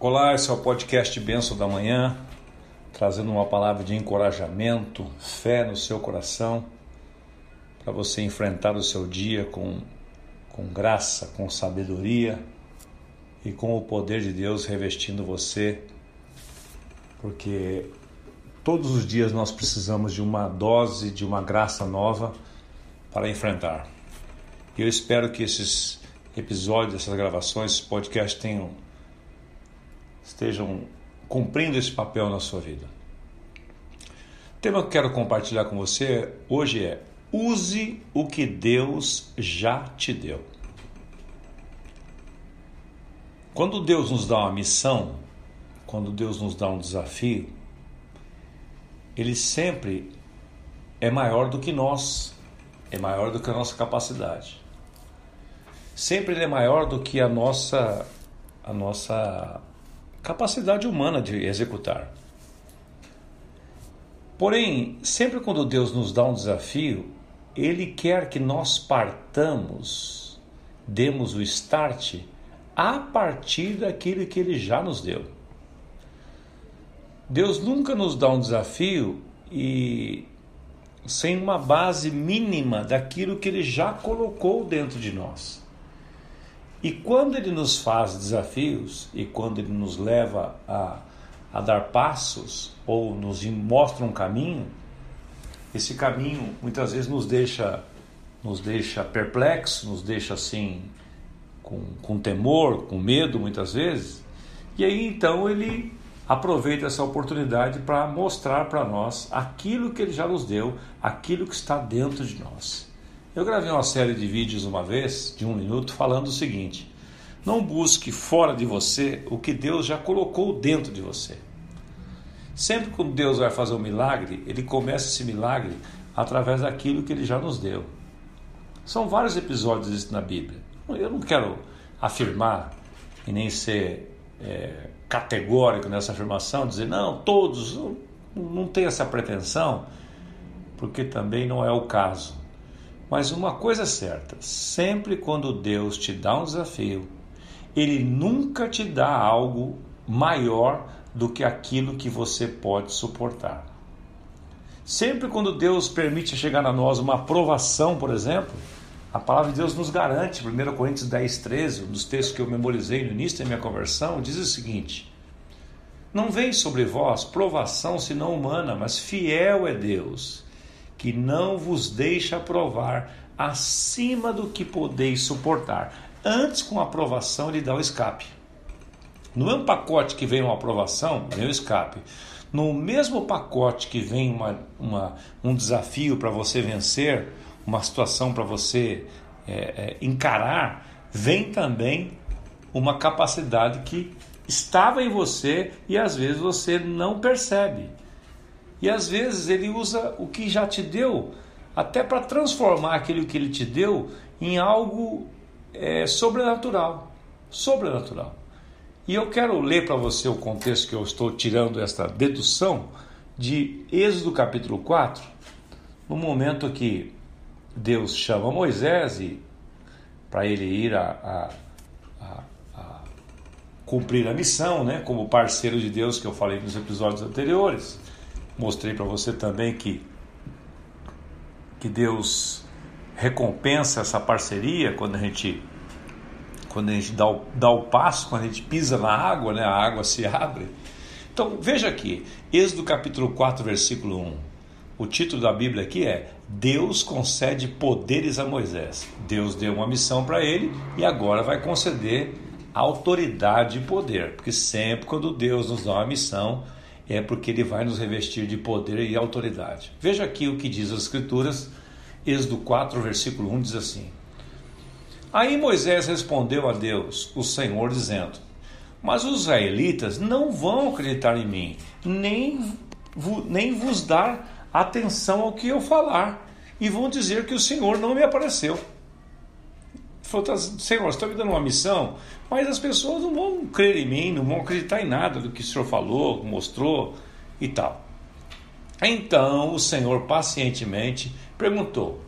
Olá, esse é o podcast Benção da Manhã, trazendo uma palavra de encorajamento, fé no seu coração, para você enfrentar o seu dia com, com graça, com sabedoria e com o poder de Deus revestindo você, porque todos os dias nós precisamos de uma dose de uma graça nova para enfrentar. E eu espero que esses episódios, essas gravações, esse podcast tenham estejam cumprindo esse papel na sua vida. O tema que eu quero compartilhar com você hoje é use o que Deus já te deu. Quando Deus nos dá uma missão, quando Deus nos dá um desafio, ele sempre é maior do que nós, é maior do que a nossa capacidade. Sempre ele é maior do que a nossa a nossa capacidade humana de executar. Porém, sempre quando Deus nos dá um desafio, Ele quer que nós partamos, demos o start a partir daquilo que Ele já nos deu. Deus nunca nos dá um desafio e sem uma base mínima daquilo que Ele já colocou dentro de nós. E quando ele nos faz desafios e quando ele nos leva a, a dar passos ou nos mostra um caminho, esse caminho muitas vezes nos deixa nos deixa perplexo, nos deixa assim com, com temor, com medo muitas vezes. E aí então ele aproveita essa oportunidade para mostrar para nós aquilo que ele já nos deu, aquilo que está dentro de nós. Eu gravei uma série de vídeos uma vez, de um minuto, falando o seguinte: não busque fora de você o que Deus já colocou dentro de você. Sempre que Deus vai fazer um milagre, ele começa esse milagre através daquilo que ele já nos deu. São vários episódios disso na Bíblia. Eu não quero afirmar e nem ser é, categórico nessa afirmação, dizer não, todos, não, tenho essa pretensão, porque também não é o caso. Mas uma coisa é certa: sempre quando Deus te dá um desafio, Ele nunca te dá algo maior do que aquilo que você pode suportar. Sempre quando Deus permite chegar a nós uma aprovação, por exemplo, a palavra de Deus nos garante, 1 Coríntios 10, 13, um dos textos que eu memorizei no início da minha conversão, diz o seguinte: Não vem sobre vós provação senão humana, mas fiel é Deus que não vos deixa provar acima do que podeis suportar. Antes, com a aprovação, ele dá o escape. No mesmo pacote que vem uma aprovação, vem o escape. No mesmo pacote que vem uma, uma um desafio para você vencer, uma situação para você é, é, encarar, vem também uma capacidade que estava em você e às vezes você não percebe. E às vezes ele usa o que já te deu, até para transformar aquilo que ele te deu em algo é, sobrenatural. Sobrenatural. E eu quero ler para você o contexto que eu estou tirando esta dedução de Êxodo capítulo 4, no momento que Deus chama Moisés para ele ir a, a, a, a, cumprir a missão, né, como parceiro de Deus que eu falei nos episódios anteriores. Mostrei para você também que, que Deus recompensa essa parceria quando a gente quando a gente dá o, dá o passo, quando a gente pisa na água, né, a água se abre. Então veja aqui, Êxodo capítulo 4, versículo 1. O título da Bíblia aqui é Deus concede poderes a Moisés. Deus deu uma missão para ele e agora vai conceder autoridade e poder, porque sempre quando Deus nos dá uma missão, é porque ele vai nos revestir de poder e autoridade. Veja aqui o que diz as Escrituras, Êxodo 4, versículo 1 diz assim: Aí Moisés respondeu a Deus, o Senhor, dizendo: Mas os israelitas não vão acreditar em mim, nem, nem vos dar atenção ao que eu falar, e vão dizer que o Senhor não me apareceu. Falou, tá, Senhor, você está me dando uma missão, mas as pessoas não vão crer em mim, não vão acreditar em nada do que o Senhor falou, mostrou e tal. Então o Senhor pacientemente perguntou: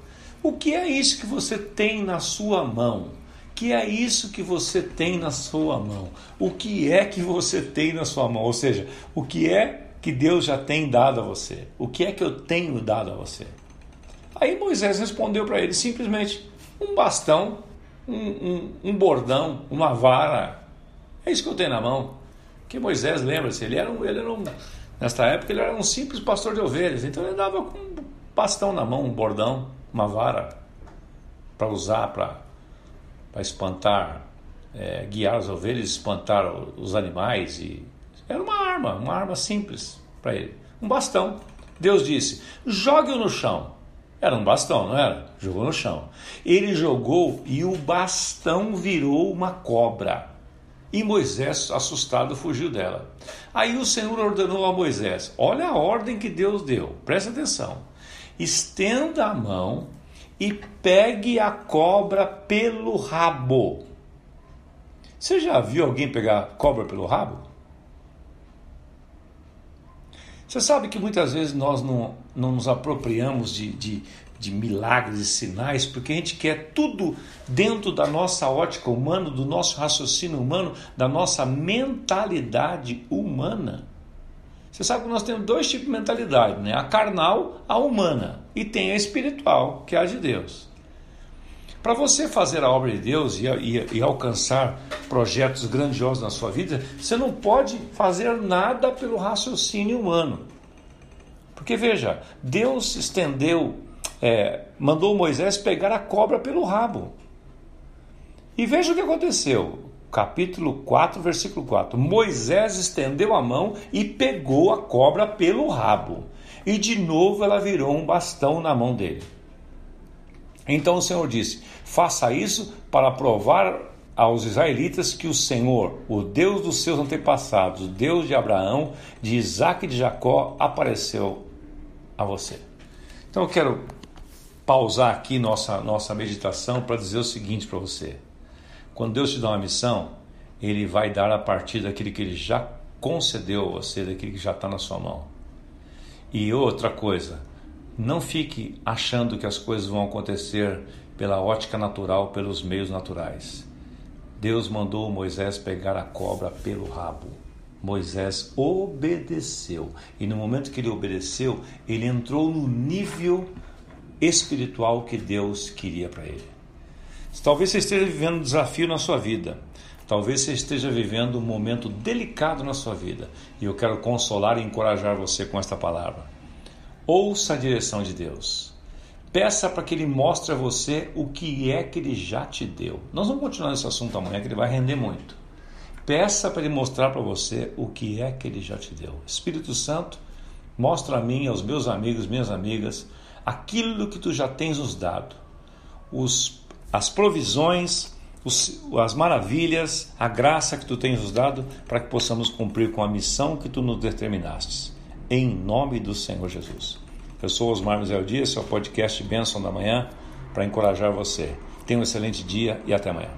O que é isso que você tem na sua mão? Que é isso que você tem na sua mão? O que é que você tem na sua mão? Ou seja, o que é que Deus já tem dado a você? O que é que eu tenho dado a você? Aí Moisés respondeu para ele simplesmente: um bastão um, um, um, bordão, uma vara. É isso que eu tenho na mão. Que Moisés, lembra-se, ele era um, ele era um, nesta época ele era um simples pastor de ovelhas, então ele andava com um bastão na mão, um bordão, uma vara, para usar, para espantar, é, guiar as ovelhas, espantar os animais. e Era uma arma, uma arma simples para ele. Um bastão. Deus disse: jogue-o no chão. Era um bastão, não era? Jogou no chão. Ele jogou e o bastão virou uma cobra. E Moisés, assustado, fugiu dela. Aí o Senhor ordenou a Moisés: Olha a ordem que Deus deu, presta atenção. Estenda a mão e pegue a cobra pelo rabo. Você já viu alguém pegar cobra pelo rabo? Você sabe que muitas vezes nós não, não nos apropriamos de, de, de milagres e sinais porque a gente quer tudo dentro da nossa ótica humana, do nosso raciocínio humano, da nossa mentalidade humana. Você sabe que nós temos dois tipos de mentalidade, né? A carnal, a humana, e tem a espiritual, que é a de Deus. Para você fazer a obra de Deus e, e, e, alcançar projetos grandiosos na sua vida, você não pode fazer nada pelo raciocínio humano. Porque veja, Deus estendeu, é, mandou Moisés pegar a cobra pelo rabo. E veja o que aconteceu. Capítulo 4, versículo 4. Moisés estendeu a mão e pegou a cobra pelo rabo. E de novo ela virou um bastão na mão dele. Então o Senhor disse: Faça isso para provar aos israelitas que o Senhor, o Deus dos seus antepassados, Deus de Abraão, de Isaac e de Jacó, apareceu a você. Então eu quero pausar aqui nossa, nossa meditação para dizer o seguinte para você: quando Deus te dá uma missão, Ele vai dar a partir daquilo que Ele já concedeu a você, daquilo que já está na sua mão. E outra coisa, não fique achando que as coisas vão acontecer pela ótica natural, pelos meios naturais. Deus mandou Moisés pegar a cobra pelo rabo. Moisés obedeceu. E no momento que ele obedeceu, ele entrou no nível espiritual que Deus queria para ele. Talvez você esteja vivendo um desafio na sua vida. Talvez você esteja vivendo um momento delicado na sua vida. E eu quero consolar e encorajar você com esta palavra. Ouça a direção de Deus. Peça para que Ele mostre a você o que é que Ele já te deu. Nós vamos continuar nesse assunto amanhã, que ele vai render muito. Peça para Ele mostrar para você o que é que Ele já te deu. Espírito Santo, mostra a mim, aos meus amigos, minhas amigas, aquilo que Tu já tens nos dado. Os, as provisões, os, as maravilhas, a graça que Tu tens nos dado para que possamos cumprir com a missão que Tu nos determinaste em nome do Senhor Jesus. Eu sou Osmar Mizel Dias, seu podcast Bênção da Manhã, para encorajar você. Tenha um excelente dia e até amanhã.